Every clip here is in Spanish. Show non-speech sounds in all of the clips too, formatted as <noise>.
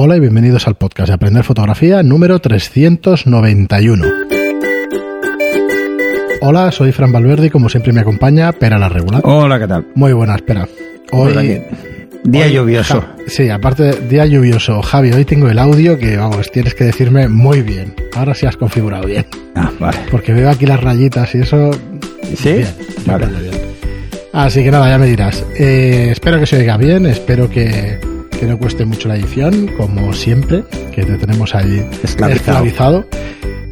Hola y bienvenidos al podcast de Aprender Fotografía número 391. Hola, soy Fran Valverde y como siempre me acompaña Pera la Regular. Hola, ¿qué tal? Muy buena, espera. Hoy. Día hoy- lluvioso. Ja- sí, aparte de día lluvioso. Javi, hoy tengo el audio que, vamos, tienes que decirme muy bien. Ahora sí has configurado bien. Ah, vale. Porque veo aquí las rayitas y eso... ¿Sí? Bien, Vale. bien. Así que nada, ya me dirás. Eh, espero que se oiga bien, espero que, que no cueste mucho la edición, como siempre, que te tenemos ahí Esclavizado. esclavizado.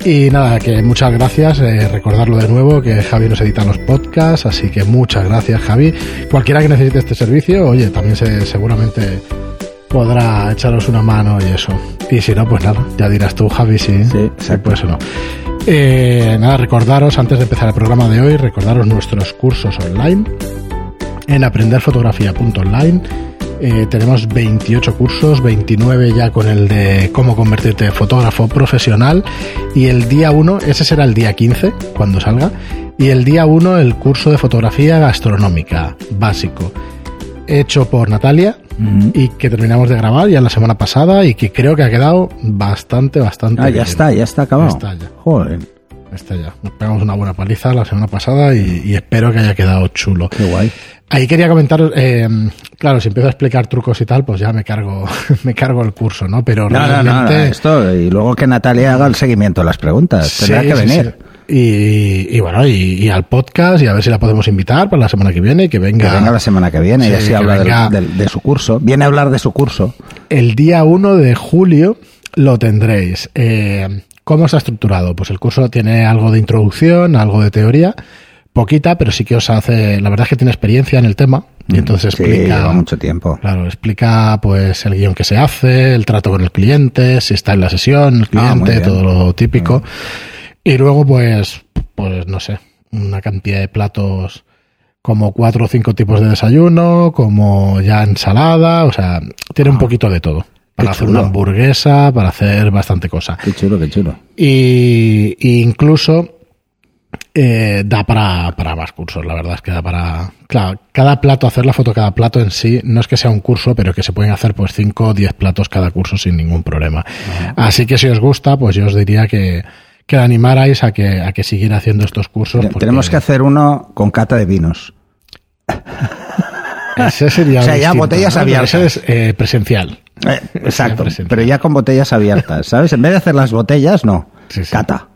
Y nada, que muchas gracias, eh, recordarlo de nuevo, que Javi nos edita los podcasts, así que muchas gracias Javi. Cualquiera que necesite este servicio, oye, también se, seguramente podrá echaros una mano y eso. Y si no, pues nada, ya dirás tú Javi si, Sí, si puedes o no. Eh, nada, recordaros, antes de empezar el programa de hoy, recordaros nuestros cursos online en aprenderfotografía.online. Eh, tenemos 28 cursos, 29 ya con el de cómo convertirte en fotógrafo profesional y el día 1, ese será el día 15 cuando salga, y el día 1 el curso de fotografía gastronómica básico, hecho por Natalia y que terminamos de grabar ya la semana pasada y que creo que ha quedado bastante, bastante Ah, bien. ya está, ya está acabado. Ya está, ya. Joder, Está ya. Nos pegamos una buena paliza la semana pasada y, y espero que haya quedado chulo. qué guay. Ahí quería comentar, eh, claro, si empiezo a explicar trucos y tal, pues ya me cargo, <laughs> me cargo el curso, ¿no? Pero No, realmente. no, esto, y luego que Natalia haga el seguimiento de las preguntas. Tendrá Sí, que sí, venir. sí. Y, y bueno, y, y al podcast, y a ver si la podemos invitar para la semana que viene y que venga. Que venga la semana que viene y Sí, así que habla de su curso. Viene a hablar de su curso. El día 1 de julio lo tendréis. Eh, ¿Cómo está estructurado? Pues el curso tiene algo de introducción, algo de teoría, poquita, pero sí que os hace, la verdad es que tiene experiencia en el tema y entonces sí, explica lleva mucho tiempo. Claro, explica pues el guion que se hace, el trato con el cliente, si está en la sesión, el Ah, cliente, todo lo típico. Y luego pues, pues no sé, una cantidad de platos como cuatro o cinco tipos de desayuno, como ya ensalada, o sea, tiene un poquito de todo. Para Qué hacer chulo. una hamburguesa, para hacer bastante cosa. Qué chulo, qué chulo. Y, y incluso eh, da para, para más cursos, la verdad es que da para... Claro, cada plato, hacer la foto cada plato en sí, no es que sea un curso, pero que se pueden hacer pues 5 o 10 platos cada curso sin ningún problema. Así que si os gusta, pues yo os diría que, que animarais a que, a que siguiera haciendo estos cursos. porque Tenemos que hacer uno con cata de vinos. Ese sería <laughs> O sea, ya distinto, botellas abiertas. Ese es eh, presencial. Eh, exacto, pero ya con botellas abiertas, ¿sabes? En vez de hacer las botellas, no. Sí, sí. Cata.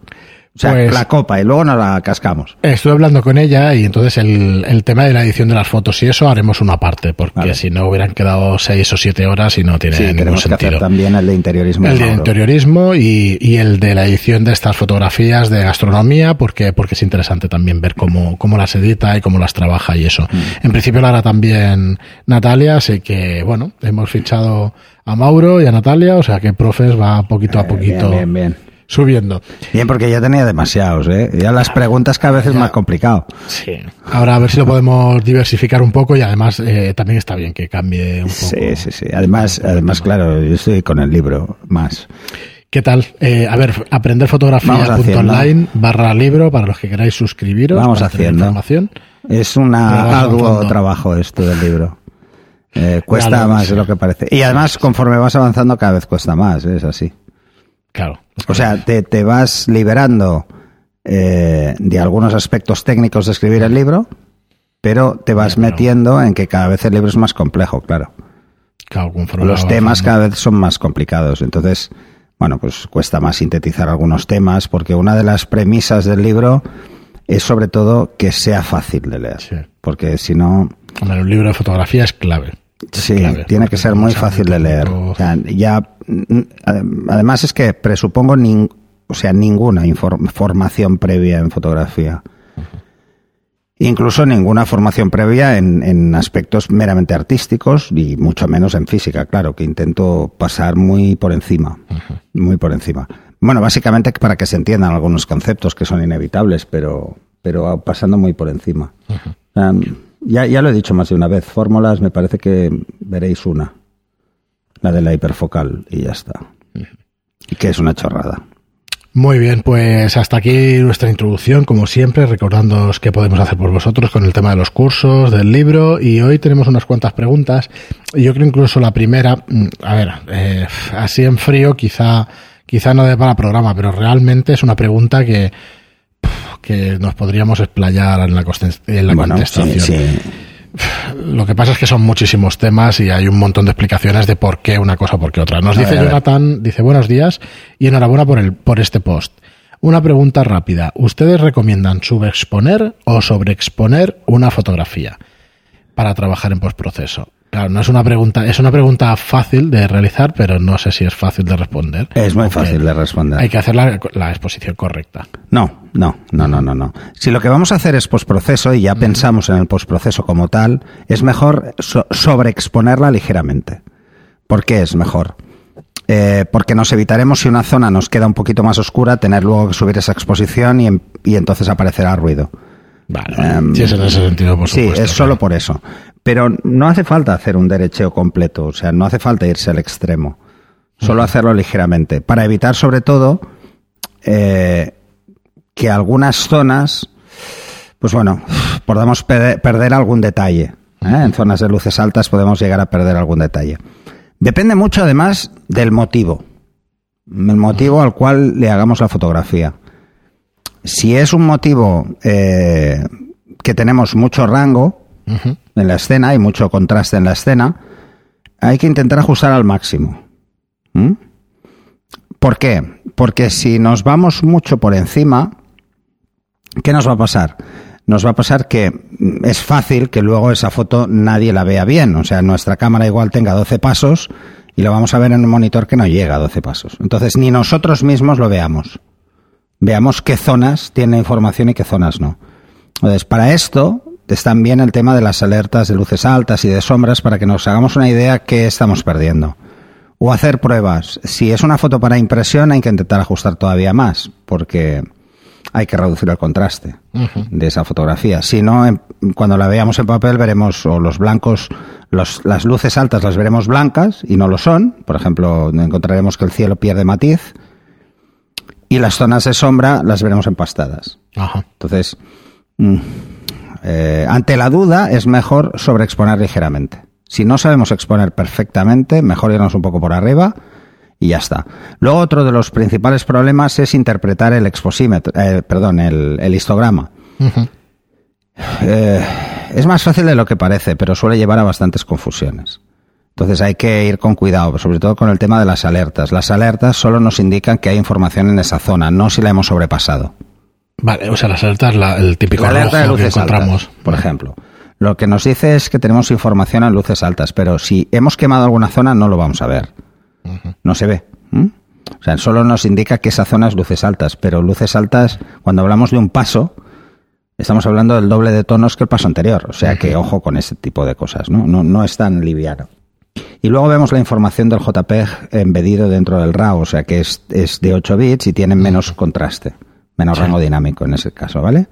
O sea, Pues- la copa y luego nos la cascamos. Estuve hablando con ella y entonces el, el tema de la edición de las fotos y eso haremos una parte, porque Vale. si no hubieran quedado seis o siete horas y no tiene Sí, ningún tenemos que sentido. hacer también el de interiorismo. El de interiorismo y, y el de la edición de estas fotografías de gastronomía, porque, porque es interesante también ver cómo, cómo las edita y cómo las trabaja y eso. Mm. En principio lo hará también Natalia, así que bueno, hemos fichado a Mauro y a Natalia, o sea que Profes va poquito a Eh, poquito Bien, bien, bien. Subiendo. Bien, porque ya tenía demasiados, ¿eh? Ya las preguntas cada vez es más complicado. Sí. Ahora a ver si lo podemos diversificar un poco y además eh, también está bien que cambie un poco. Sí, sí, sí. Además, además, claro, yo estoy con el libro más. ¿Qué tal? Eh, a ver, Vamos aprenderfotografía.online barra libro para los que queráis suscribiros. Vamos para tener haciendo. información. Es vamos arduo trabajo esto del libro. Eh, cuesta más de lo que parece. Y además, conforme vas avanzando, cada vez cuesta más, ¿eh? es así. Claro. O sea, te, te vas liberando eh, de algunos aspectos técnicos de escribir el libro, pero te vas metiendo en que cada vez el libro es más complejo, claro. Los temas cada vez son más complicados. Entonces, bueno, pues cuesta más sintetizar algunos temas, porque una de las premisas del libro es sobre todo que sea fácil de leer. Sí. Porque si no, un libro de fotografía es clave. Sí, tiene que ser muy fácil de leer. tanto- O sea, ya, mm, además es que presupongo nin- o sea, ninguna formación previa en fotografía. Incluso ninguna formación previa en, en aspectos meramente artísticos y mucho menos en física, claro, que intento pasar muy por encima, muy por encima. Bueno, básicamente para que se entiendan algunos conceptos que son inevitables, pero, pero pasando muy por encima. Ya, ya lo he dicho más de una vez, fórmulas me parece que veréis una, la de la hiperfocal, y ya está. Y que es una chorrada. Muy bien, pues hasta aquí nuestra introducción, como siempre, recordándoos qué podemos hacer por vosotros con el tema de los cursos, del libro, y hoy tenemos unas cuantas preguntas. Y yo creo incluso la primera, mm, a ver, eh, así en frío, quizá, quizá no de para programa, pero realmente es una pregunta que, que nos podríamos explayar en la, en la contestación. <sighs> Lo que pasa es que son muchísimos temas y hay un montón de explicaciones de por qué una cosa o por qué otra. Nos dice Jonathan, dice buenos días y enhorabuena por, el, por este post. Una pregunta rápida. ¿Ustedes recomiendan subexponer o sobreexponer una fotografía para trabajar en postproceso? Claro, no es una pregunta, es una pregunta fácil de realizar, pero no sé si es fácil de responder. Es muy fácil de responder. Hay que hacer la, exposición correcta. No, no, no, no, no, no. Si lo que vamos a hacer es postproceso y ya pensamos en el postproceso como tal, es mejor sobreexponerla ligeramente. ¿Por qué es mejor? Eh, porque nos evitaremos si una zona nos queda un poquito más oscura, tener luego que subir esa exposición y, y entonces aparecerá ruido. Vale, em, sí, es en ese sentido, por supuesto. Sí, es solo por eso. Pero no hace falta hacer un derecheo completo, o sea, no hace falta irse al extremo. Solo hacerlo ligeramente. Para evitar, sobre todo, eh, que algunas zonas, pues bueno, podamos perder, algún detalle. ¿eh? En zonas de luces altas podemos llegar a perder algún detalle. Depende mucho, además, del motivo. El motivo al cual le hagamos la fotografía. Si es un motivo eh, que tenemos mucho rango en la escena, hay mucho contraste en la escena, hay que intentar ajustar al máximo. ¿Mm? ¿Por qué? Porque si nos vamos mucho por encima, ¿qué nos va a pasar? Nos va a pasar que es fácil que luego esa foto nadie la vea bien. O sea, nuestra cámara igual tenga 12 pasos y lo vamos a ver en un monitor que no llega a 12 pasos. Entonces, ni nosotros mismos lo veamos veamos qué zonas tiene información y qué zonas no. Entonces, para esto están bien el tema de las alertas de luces altas y de sombras para que nos hagamos una idea qué estamos perdiendo. O hacer pruebas. Si es una foto para impresión, hay que intentar ajustar todavía más, porque hay que reducir el contraste de esa fotografía. Si no, cuando la veamos en papel veremos o los blancos, las luces altas las veremos blancas y no lo son. Por ejemplo, encontraremos que el cielo pierde matiz y las zonas de sombra las veremos empastadas. Ajá. Entonces, mm, eh, ante la duda es mejor sobreexponer ligeramente. Si no sabemos exponer perfectamente, mejor irnos un poco por arriba y ya está. Luego otro de los principales problemas es interpretar el exposímetro, eh, perdón, el, histograma. Eh, es más fácil de lo que parece, pero suele llevar a bastantes confusiones. Entonces hay que ir con cuidado, sobre todo con el tema de las alertas. Las alertas solo nos indican que hay información en esa zona, no si la hemos sobrepasado. Vale, o sea, las alertas, el típico la alerta de luces que encontramos. por ejemplo. Lo que nos dice es que tenemos información en luces altas, pero si hemos quemado alguna zona no lo vamos a ver. No se ve. O sea, solo nos indica que esa zona es luces altas, pero luces altas, cuando hablamos de un paso, estamos hablando del doble de tonos que el paso anterior. O sea que ojo con ese tipo de cosas, ¿no? No, no es tan liviano. Y luego vemos la información del JPEG embedido dentro del RAW, o sea que es, de 8 bits y tiene menos contraste, menos rango dinámico en ese caso, ¿vale?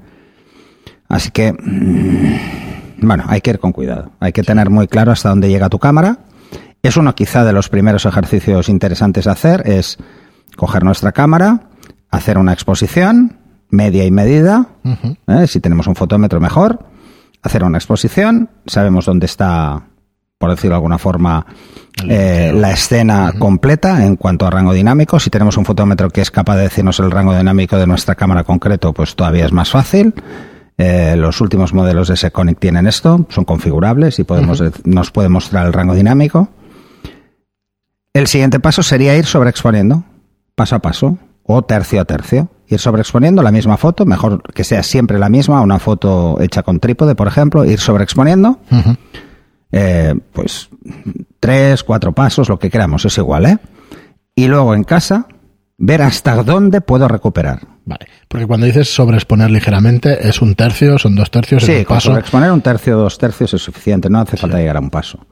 Así que, mm, bueno, hay que ir con cuidado. Hay que tener muy claro hasta dónde llega tu cámara. Es uno quizá de los primeros ejercicios interesantes a hacer, es coger nuestra cámara, hacer una exposición, media y medida, ¿eh? si tenemos un fotómetro mejor, hacer una exposición, sabemos dónde está por decirlo de alguna forma, eh, la escena completa en cuanto a rango dinámico. Si tenemos un fotómetro que es capaz de decirnos el rango dinámico de nuestra cámara concreto, pues todavía es más fácil. Eh, los últimos modelos de Seconic tienen esto, son configurables y podemos, nos puede mostrar el rango dinámico. El siguiente paso sería ir sobreexponiendo, paso a paso, o tercio a tercio. Ir sobreexponiendo la misma foto, mejor que sea siempre la misma, una foto hecha con trípode, por ejemplo, ir sobreexponiendo. Eh, pues tres, cuatro pasos, lo que queramos, es igual, ¿eh? Y luego en casa, ver hasta dónde puedo recuperar. Vale, porque cuando dices sobreexponer ligeramente, ¿es un tercio, son dos tercios? Sí, con sobreexponer un tercio, dos tercios es suficiente, no hace falta llegar a un paso.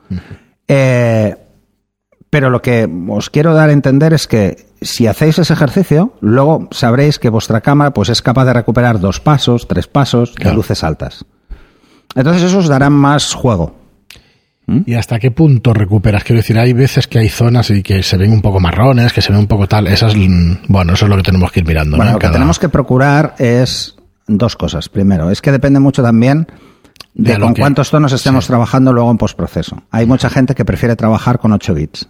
Eh, pero lo que os quiero dar a entender es que si hacéis ese ejercicio, luego sabréis que vuestra cámara pues, es capaz de recuperar dos pasos, tres pasos de luces altas. Entonces eso os dará más juego ¿Mm? ¿Y hasta qué punto recuperas? Quiero decir, hay veces que hay zonas y que se ven un poco marrones, que se ven un poco tal. Esas, mm, bueno, eso es lo que tenemos que ir mirando. Bueno, ¿no? lo que tenemos que procurar es dos cosas. Primero, es que depende mucho también de, con que- cuántos tonos estemos sí. trabajando luego en postproceso. Hay mucha gente que prefiere trabajar con 8 bits.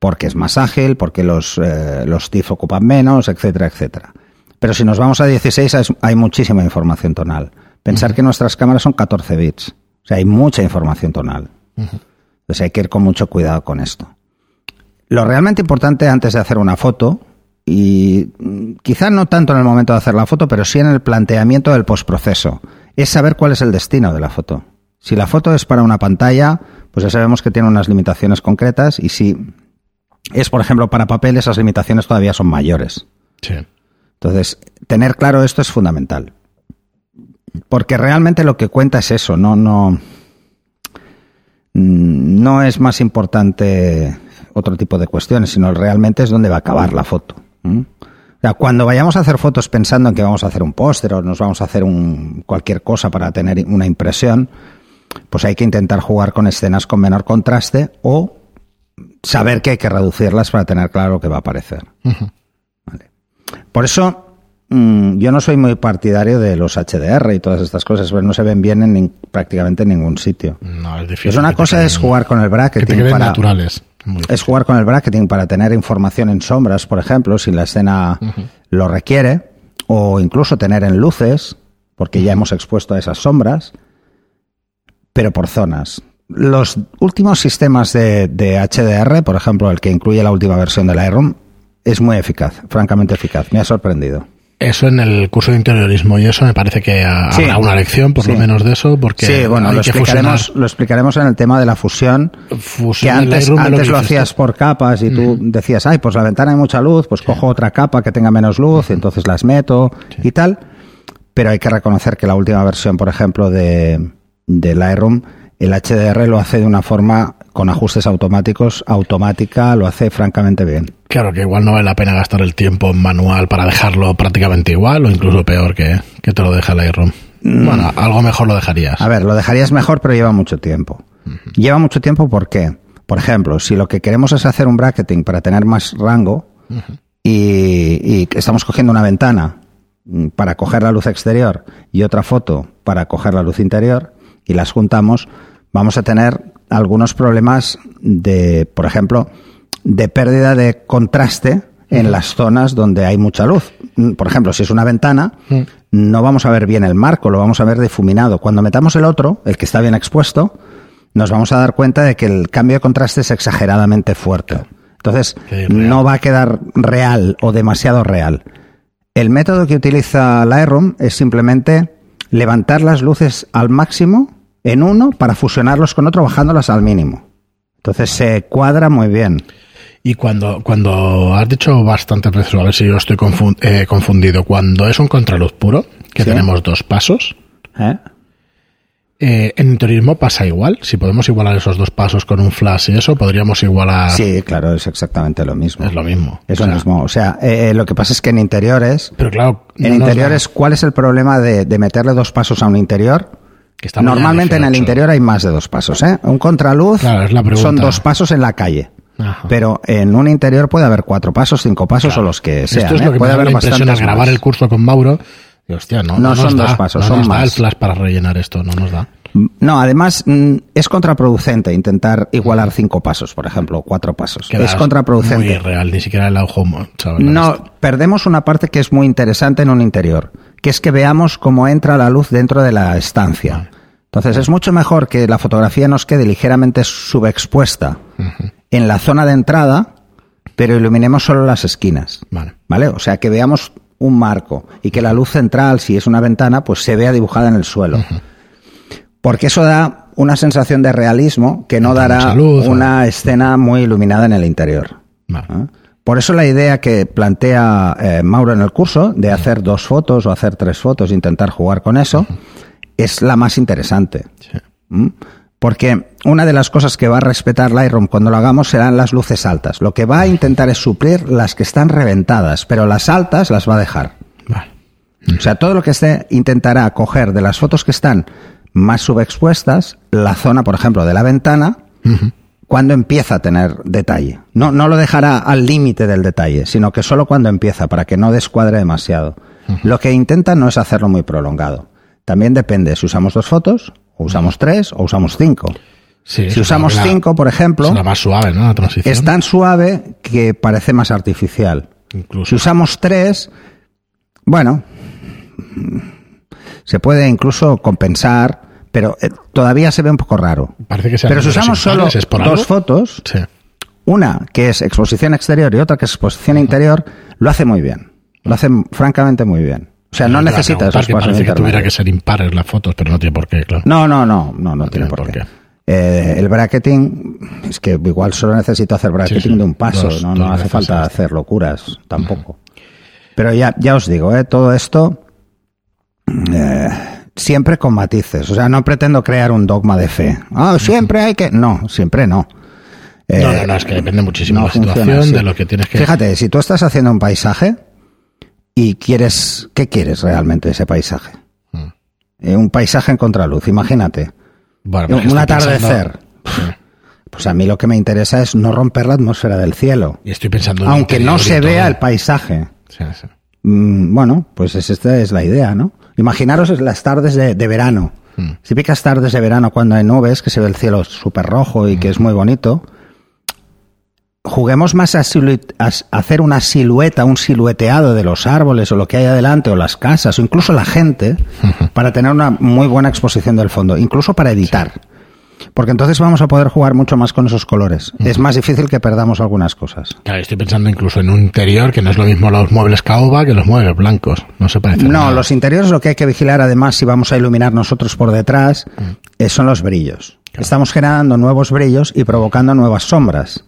Porque es más ágil, porque los, eh, los TIFF ocupan menos, etcétera, etcétera. Pero si nos vamos a 16 es- hay muchísima información tonal. Pensar que nuestras cámaras son 14 bits. O sea, hay mucha información tonal. Entonces hay que ir con mucho cuidado con esto. Lo realmente importante antes de hacer una foto, y mm, quizá no tanto en el momento de hacer la foto, pero sí en el planteamiento del postproceso, es saber cuál es el destino de la foto. Si la foto es para una pantalla, pues ya sabemos que tiene unas limitaciones concretas y si es, por ejemplo, para papel, esas limitaciones todavía son mayores. Sí. Entonces, tener claro esto es fundamental. Porque realmente lo que cuenta es eso, no, no, mm, no es más importante otro tipo de cuestiones, sino realmente es dónde va a acabar la foto. O sea, cuando vayamos a hacer fotos pensando en que vamos a hacer un póster o nos vamos a hacer un, cualquier cosa para tener una impresión, pues hay que intentar jugar con escenas con menor contraste o saber que hay que reducirlas para tener claro lo que va a aparecer. Vale. Por eso yo no soy muy partidario de los HDR y todas estas cosas, pero no se ven bien en prácticamente en ningún sitio. No, es difícil. Pues una cosa es jugar con el Que te bracketing para, naturales. Es jugar con el bracketing para tener información en sombras, por ejemplo, si la escena lo requiere, o incluso tener en luces, porque ya hemos expuesto a esas sombras, pero por zonas. Los últimos sistemas de, de HDR, por ejemplo, el que incluye la última versión de Lightroom, es muy eficaz, francamente eficaz. Me ha sorprendido. Eso en el curso de interiorismo y eso me parece que ha- Sí. habrá una lección, por lo menos de eso, porque sí, bueno, lo que explicaremos, fusionar lo explicaremos en el tema de la fusión. que fusión del antes, antes que lo hacías por capas y tú decías, ay, pues la ventana hay mucha luz, pues cojo otra capa que tenga menos luz, y entonces las meto y tal. Pero hay que reconocer que la última versión, por ejemplo, de, de Lightroom, el HDR lo hace de una forma con ajustes automáticos, automática, lo hace francamente bien. Claro, que igual no vale la pena gastar el tiempo en manual para dejarlo prácticamente igual o incluso peor que, que te lo deja Lightroom. Bueno, algo mejor lo dejarías. Mm. A ver, lo dejarías mejor, pero lleva mucho tiempo. Lleva mucho tiempo ¿por qué? Por ejemplo, si lo que queremos es hacer un bracketing para tener más rango y, y estamos cogiendo una ventana mm, para coger la luz exterior y otra foto para coger la luz interior y las juntamos, vamos a tener algunos problemas de, por ejemplo, de pérdida de contraste en las zonas donde hay mucha luz. Mm, Por ejemplo, si es una ventana, no vamos a ver bien el marco, lo vamos a ver difuminado. Cuando metamos el otro, el que está bien expuesto, nos vamos a dar cuenta de que el cambio de contraste es exageradamente fuerte. Entonces, no va a quedar real o demasiado real. El método que utiliza Lightroom es simplemente levantar las luces al máximo en uno para fusionarlos con otro bajándolas al mínimo. Entonces se cuadra muy bien. Y cuando, cuando has dicho bastantes veces, a ver si yo estoy eh, confundido, cuando es un contraluz puro, que Sí. tenemos dos pasos, ¿eh? eh, en interiorismo pasa igual. Si podemos igualar esos dos pasos con un flash y eso, podríamos igualar. Sí, claro, es exactamente lo mismo. Es lo mismo. Es O lo sea, mismo. O sea, eh, eh, lo que pasa es que en interiores, Pero claro, en no interiores, ¿cuál es el problema de, de meterle dos pasos a un interior? que ya Normalmente en el 18. interior hay más de dos pasos. ¿eh? Un contraluz Claro, es la pregunta. son dos pasos en la calle. Ajá. Pero en un interior puede haber cuatro pasos, cinco pasos Claro. o los que sean. Esto es ¿eh? lo que puede me da haber la al bastantes grabar más. el curso con Mauro. Y, hostia, no, No son da, dos pasos, no son nos da el más. flash para rellenar esto, no nos da. No, además mm, es contraproducente intentar igualar cinco pasos, por ejemplo, cuatro pasos. Es contraproducente. Muy real, ni siquiera el ojo. No, perdemos una parte que es muy interesante en un interior, que es que veamos cómo entra la luz dentro de la estancia. Entonces es mucho mejor que la fotografía nos quede ligeramente subexpuesta en la zona de entrada, pero iluminemos solo las esquinas. Vale. ¿Vale? O sea, que veamos un marco y que la luz central, si es una ventana, pues se vea dibujada en el suelo. Porque eso da una sensación de realismo que no Entra dará luz, una escena muy iluminada en el interior. Vale. ¿Ah? Por eso la idea que plantea eh, Mauro en el curso de hacer dos fotos o hacer tres fotos, intentar jugar con eso, es la más interesante. Sí. ¿Mm? Porque una de las cosas que va a respetar Lightroom cuando lo hagamos serán las luces altas. Lo que va a intentar es suplir las que están reventadas, pero las altas las va a dejar. Vale. O sea, todo lo que esté intentará coger de las fotos que están más subexpuestas la zona, por ejemplo, de la ventana, cuando empieza a tener detalle. No, no lo dejará al límite del detalle, sino que solo cuando empieza, para que no descuadre demasiado. Lo que intenta no es hacerlo muy prolongado. También depende si usamos dos fotos, o usamos tres, o usamos cinco. Sí, si usamos cinco, por ejemplo, Es la más suave, ¿no? La transición. es tan suave que parece más artificial. Incluso. Si usamos tres, bueno, se puede incluso compensar, pero eh, todavía se ve un poco raro. Parece que sean Pero si usamos solo impares, ¿es por dos fotos, Sí. una que es exposición exterior y otra que es exposición interior, lo hace muy bien. Lo hace francamente muy bien. O sea, no Te iba a necesita preguntar, esos que parece que tuviera que ser impares las fotos, pero no tiene por qué, claro. No, no, no, no, no tiene por qué. Eh, el bracketing, es que igual solo necesito hacer bracketing Sí, sí. de un paso, Dos- no, no hace falta hacer locuras tampoco. Pero ya, ya os digo, ¿eh? todo esto eh, siempre con matices. O sea, no pretendo crear un dogma de fe. Ah, siempre hay que. No, siempre no. no, Eh, no, no, es que depende muchísimo de la situación, así. de lo que tienes que... Fíjate, si tú estás haciendo un paisaje y quieres. ¿Qué quieres realmente de ese paisaje? Mm. Eh, un paisaje en contraluz, imagínate. Bueno, un atardecer. pensando- Pues a mí lo que me interesa es no romper la atmósfera del cielo. Y estoy pensando en Aunque no se todo. vea el paisaje. Sí, sí. Mm, bueno, pues es- esta es la idea, ¿no? Imaginaros las tardes de, de verano. Mm. Típicas tardes de verano cuando hay nubes, que se ve el cielo súper rojo y que es muy bonito. Juguemos más a, hacer una silueta, un silueteado de los árboles o lo que hay adelante, o las casas, o incluso la gente, para tener una muy buena exposición del fondo, incluso para editar. Porque entonces vamos a poder jugar mucho más con esos colores. Es más difícil que perdamos algunas cosas. Claro, estoy pensando incluso en un interior que no es lo mismo los muebles caoba que los muebles blancos. No se parece No, nada. los interiores lo que hay que vigilar además si vamos a iluminar nosotros por detrás eh, son los brillos. Estamos generando nuevos brillos y provocando nuevas sombras.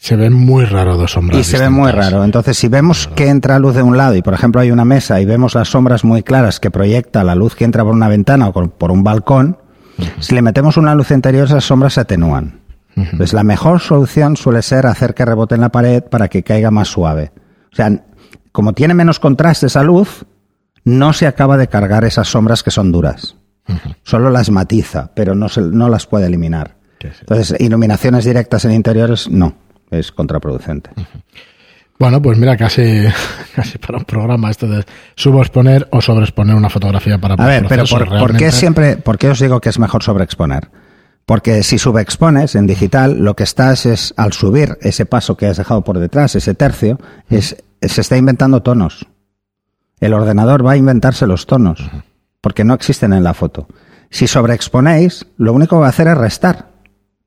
Se ven muy raro dos sombras Y se ve muy distintas. raro. Entonces, si vemos que entra luz de un lado y, por ejemplo, hay una mesa y vemos las sombras muy claras que proyecta la luz que entra por una ventana o por- un balcón, si le metemos una luz interior, esas sombras se atenúan. Pues la mejor solución suele ser hacer que rebote en la pared para que caiga más suave. O sea, como tiene menos contraste esa luz, no se acaba de cargar esas sombras que son duras. Solo las matiza, pero no, se- no las puede eliminar. Entonces, iluminaciones directas en interiores, no, es contraproducente. Bueno, pues mira, casi, <laughs> casi para un programa esto de subexponer o sobreexponer una fotografía para A ver, pero por, ¿por qué siempre, por qué os digo que es mejor sobreexponer? Porque si subexpones en digital, lo que estás es, al subir ese paso que has dejado por detrás, ese tercio, es, se está inventando tonos. El ordenador va a inventarse los tonos, porque no existen en la foto. Si sobreexponéis, lo único que va a hacer es restar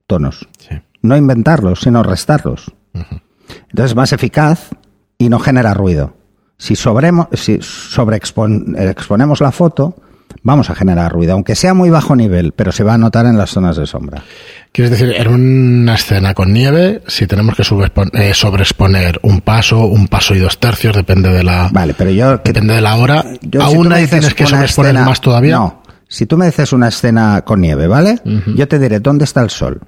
tonos. Sí. No inventarlos, sino restarlos. Entonces es más eficaz y no genera ruido. Si, sobremo- si sobreexponemos la foto, vamos a generar ruido, aunque sea muy bajo nivel, pero se va a notar en las zonas de sombra. Quieres decir, en una escena con nieve, si tenemos que eh, sobreexponer un paso, un paso y dos tercios, depende de la, Vale, pero yo... que- depende de la hora, yo, si aún ahí dices tienes que sobreexponer escena- más todavía. No, si tú me dices una escena con nieve, ¿vale? Yo te diré, ¿dónde está el sol?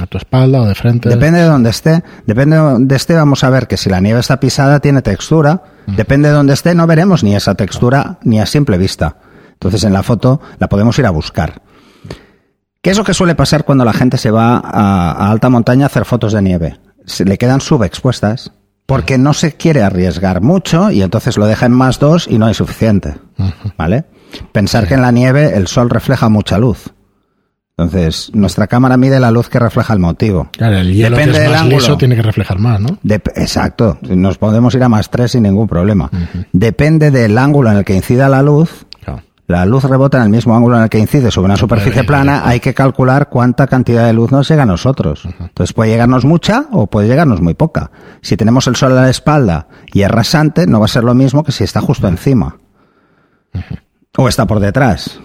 A tu espalda o de frente. Depende de dónde esté. Depende de dónde esté, vamos a ver que si la nieve está pisada, tiene textura. Depende de dónde esté, no veremos ni esa textura ni a simple vista. Entonces en la foto la podemos ir a buscar. ¿Qué es lo que suele pasar cuando la gente se va a, a alta montaña a hacer fotos de nieve? Se le quedan subexpuestas porque no se quiere arriesgar mucho y entonces lo deja en más dos y no hay suficiente. ¿Vale? Pensar que en la nieve el sol refleja mucha luz. Entonces, nuestra cámara mide la luz que refleja el motivo. Claro, el hielo Depende que es del más ángulo. liso tiene que reflejar más, ¿no? Dep- exacto, nos podemos ir a más 3 sin ningún problema. Depende del ángulo en el que incida la luz. Claro. La luz rebota en el mismo ángulo en el que incide sobre una superficie plana. Hay que calcular cuánta cantidad de luz nos llega a nosotros. Entonces puede llegarnos mucha o puede llegarnos muy poca. Si tenemos el sol a la espalda y es rasante, no va a ser lo mismo que si está justo encima. O está por detrás.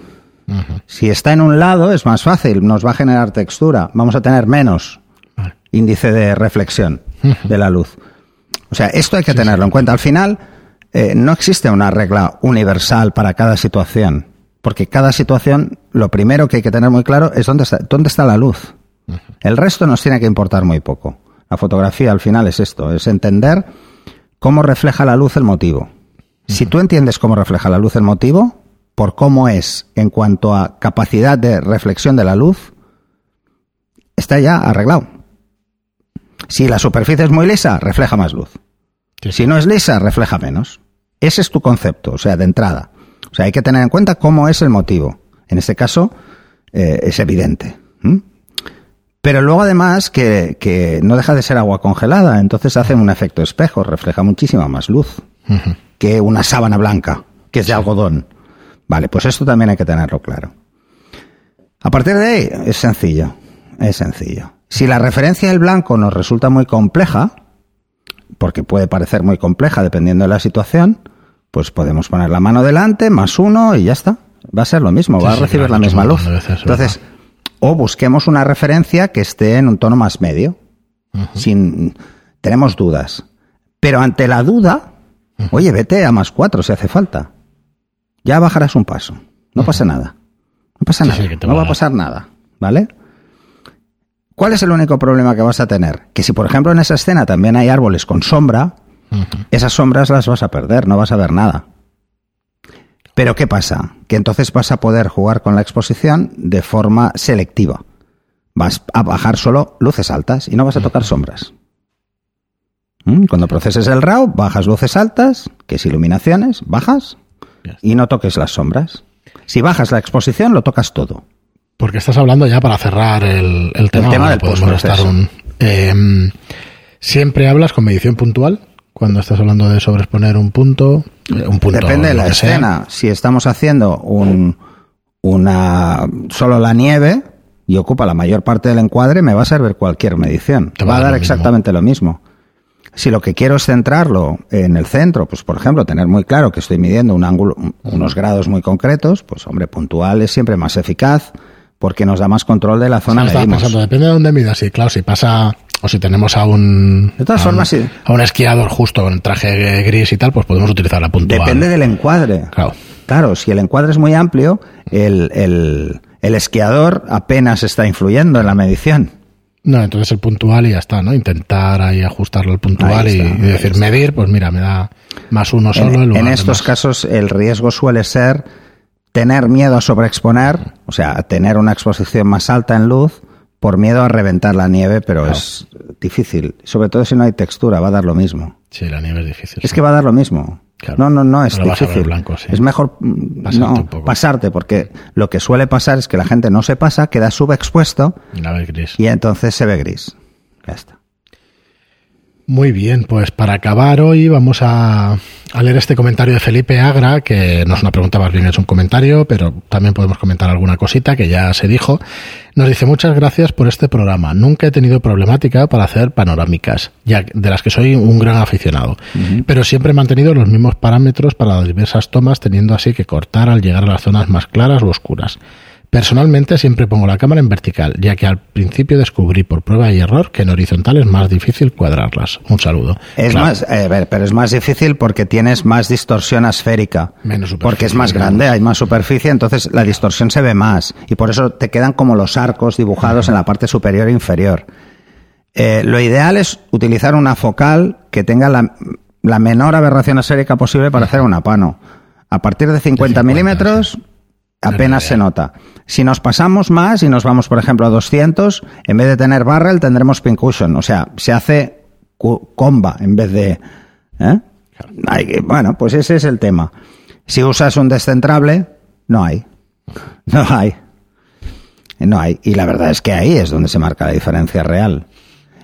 Si está en un lado es más fácil, nos va a generar textura. Vamos a tener menos Vale. índice de reflexión de la luz. O sea, esto hay que tenerlo en cuenta. Al final, eh, no existe una regla universal para cada situación, porque cada situación, lo primero que hay que tener muy claro es dónde está, dónde está la luz. El resto nos tiene que importar muy poco. La fotografía al final es esto, es entender cómo refleja la luz el motivo. Si tú entiendes cómo refleja la luz el motivo, por cómo es en cuanto a capacidad de reflexión de la luz, está ya arreglado. Si la superficie es muy lisa, refleja más luz. Sí. Si no es lisa, refleja menos. Ese es tu concepto, o sea, de entrada. O sea, hay que tener en cuenta cómo es el motivo. En este caso, eh, es evidente. Pero luego además que, que no deja de ser agua congelada, entonces hace un efecto espejo, refleja muchísima más luz que una sábana blanca, que es de algodón. Vale, pues esto también hay que tenerlo claro. A partir de ahí, es sencillo, es sencillo. Si la referencia del blanco nos resulta muy compleja, porque puede parecer muy compleja dependiendo de la situación, pues podemos poner la mano delante, más uno y ya está. Va a ser lo mismo, Sí, va a sí, recibir claro, la misma luz. veces, Entonces, o busquemos una referencia que esté en un tono más medio, sin tenemos dudas. Pero ante la duda, oye, vete a más cuatro si hace falta. Ya bajarás un paso. No pasa nada. No pasa nada. sí, no va a pasar nada. ¿Vale? ¿Cuál es el único problema que vas a tener? Que si, por ejemplo, en esa escena también hay árboles con sombra, esas sombras las vas a perder, no vas a ver nada. Pero ¿qué pasa? Que entonces vas a poder jugar con la exposición de forma selectiva. Vas a bajar solo luces altas y no vas a tocar sombras. ¿Mm? Cuando proceses el RAW, bajas luces altas, que es iluminaciones, bajas. Y no toques las sombras. Si bajas la exposición, lo tocas todo. Porque estás hablando ya para cerrar el, el tema. del podemos postproceso. estar un- em, siempre hablas con medición puntual cuando estás hablando de sobreexponer un punto. eh, un punto Depende de la sea. escena. Si estamos haciendo un, una solo la nieve y ocupa la mayor parte del encuadre, me va a servir cualquier medición. Te va a dar lo mismo. exactamente lo mismo. Si lo que quiero es centrarlo en el centro, pues por ejemplo, tener muy claro que estoy midiendo un ángulo, un- unos grados muy concretos, pues hombre, puntual es siempre más eficaz porque nos da más control de la zona Estaba medimos. pensando, depende de dónde midas. Sí, claro, si pasa o si tenemos a un, De todas a un- formas, sí. a un esquiador justo con traje gris y tal, pues podemos utilizar la puntual. Depende del encuadre. Claro. Claro, si el encuadre es muy amplio, el, el, el esquiador apenas está influyendo en la medición. No, entonces el puntual y ya está, ¿no? Intentar ahí ajustarlo al puntual y, decir, medir, pues mira, me da más uno solo. en En, lugar en de estos casos el riesgo suele ser tener miedo a sobreexponer, o sea, tener una exposición más alta en luz por miedo a reventar la nieve, pero Claro. es difícil. Sobre todo si no hay textura, va a dar lo mismo. Sí, la nieve es difícil. Es que va a dar lo mismo. Claro. No, no, no es ver difícil. blanco, sí. Es mejor mm, Pasarte no, un poco. pasarte, porque lo que suele pasar es que la gente no se pasa, queda subexpuesto La gris. y entonces se ve gris. Ya está. Muy bien, pues para acabar hoy vamos a, a leer este comentario de Felipe Agra, que no es una pregunta, más bien es un comentario, pero también podemos comentar alguna cosita que ya se dijo. Nos dice muchas gracias por este programa. Nunca he tenido problemática para hacer panorámicas, ya de las que soy un gran aficionado, pero siempre he mantenido los mismos parámetros para las diversas tomas, teniendo así que cortar al llegar a las zonas más claras o oscuras. Personalmente siempre pongo la cámara en vertical, ya que al principio descubrí por prueba y error que en horizontal es más difícil cuadrarlas. Un saludo. Es Claro, más, eh, a ver, pero es más difícil porque tienes más distorsión asférica. Menos superficie, Porque es más grande, hay más superficie, entonces la distorsión se ve más. Y por eso te quedan como los arcos dibujados en la parte superior e inferior. Eh, lo ideal es utilizar una focal que tenga la, la menor aberración asférica posible para hacer una pano. A partir de 50, 50, milímetros apenas se nota. Si nos pasamos más y nos vamos, por ejemplo, a 200, en vez de tener barrel tendremos pincushion. O sea, se hace comba en vez de... ¿eh? Hay bueno, pues ese es el tema. Si usas un descentrable, no hay. <laughs> No hay. No hay. Y la verdad es que ahí es donde se marca la diferencia real.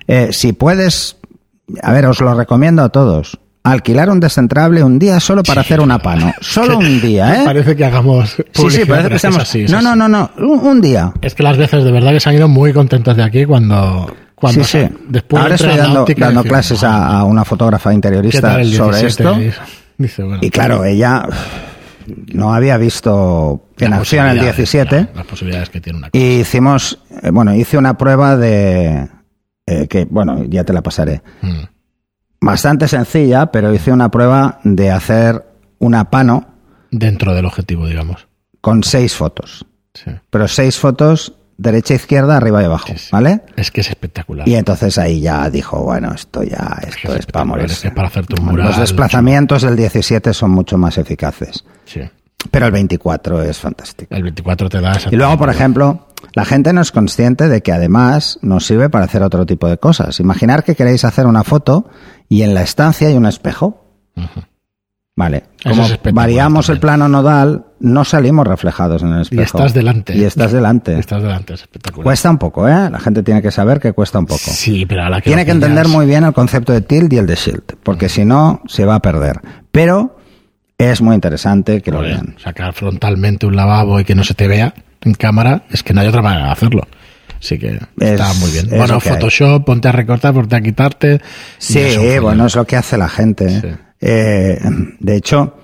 Eh, si puedes, a ver, os lo recomiendo a todos. Alquilar un descentrable un día solo para hacer una pano. <laughs> Solo un día, ¿eh? Parece que hagamos Sí, sí, parece que es que es estamos... así, no, así. no, no, no, un, un día. Es que las veces de verdad que se han ido muy contentos de aquí cuando, cuando sí, sí. después Ahora estoy dando, dando clases "Ah, a, a una fotógrafa ¿qué interiorista sobre 17?". esto. Dice, bueno, Y claro, ella no había visto en las acción el posibilidades, 17. claro, las posibilidades que tiene una cosa. Y hicimos, eh, bueno, hice una prueba de, eh, que, bueno, ya te la pasaré. Mm. Bastante sencilla, pero hice una prueba de hacer una pano Dentro del objetivo, digamos. con seis fotos. Sí. Pero seis fotos, derecha, izquierda, arriba y abajo, Sí, sí. ¿vale? Es que es espectacular. Y entonces ahí ya dijo, bueno, esto ya, Es que esto es para es que para hacerte un mural. Los desplazamientos del 17 son mucho más eficaces. Sí. Pero el 24 es fantástico. El 24 te da esa Y luego, por ejemplo, la gente no es consciente de que además nos sirve para hacer otro tipo de cosas. Imaginar que queréis hacer una foto y en la estancia hay un espejo. Vale. Como es variamos el plano nodal, no salimos reflejados en el espejo. Y estás delante. Y estás delante. Estás delante, es espectacular. Cuesta un poco, ¿eh? La gente tiene que saber que cuesta un poco. Sí, pero a la que Tiene que entender muy bien el concepto de tilt y el de shield, porque si no, se va a perder. Pero es muy interesante que lo vean. sacar frontalmente un lavabo y que no se te vea en cámara, es que no hay otra manera de hacerlo. Así que está muy bien. es Bueno, hay. Photoshop, ponte a recortar, ponte a quitarte. Sí, bueno, es lo que hace la gente. ¿eh? Sí. Eh, de hecho,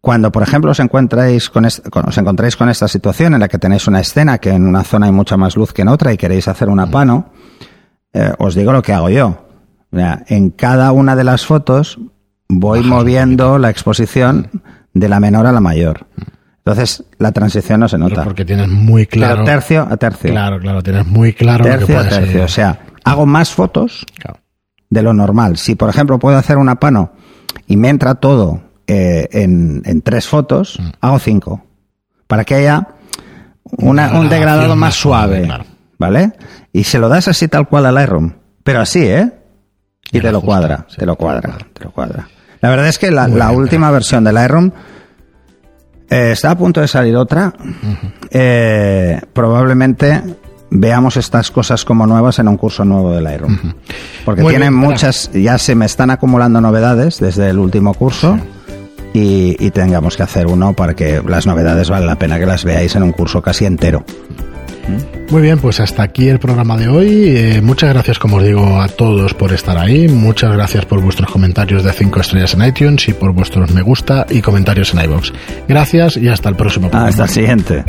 cuando, por ejemplo, os encontráis, con est- con- os encontráis con esta situación en la que tenéis una escena que en una zona hay mucha más luz que en otra y queréis hacer Mm. una pano, eh, os digo lo que hago yo. Mira, en cada una de las fotos voy un moviendo la exposición de la menor a la mayor. Entonces, la transición no se Pero nota. porque tienes muy claro. Pero tercio a tercio. Claro, claro, tienes muy claro lo que tercio a tercio. ir. O sea, hago más fotos Claro. de lo normal. Si, por ejemplo, puedo hacer una pano y me entra todo eh, en, en tres fotos, Mm. hago cinco. Para que haya una- Una un degradado más más suave, claro. ¿Vale? Y se lo das así tal cual al Lightroom. Pero así, ¿eh? Y te lo cuadra, sí, te lo te lo cuadra, cuadra. te lo cuadra. La verdad es que la, última versión del Lightroom eh, está a punto de salir otra. Eh, probablemente veamos estas cosas como nuevas en un curso nuevo de Lightroom. Porque Muy tienen bien, muchas, ya se me están acumulando novedades desde el último curso. Y, y tengamos que hacer uno para que las novedades vale la pena que las veáis en un curso casi entero. Muy bien, pues hasta aquí el programa de hoy. Eh, muchas gracias, como os digo, a todos por estar ahí. Muchas gracias por vuestros comentarios de 5 estrellas en iTunes y por vuestros me gusta y comentarios en iVoox. Gracias y hasta el próximo programa. Hasta el siguiente.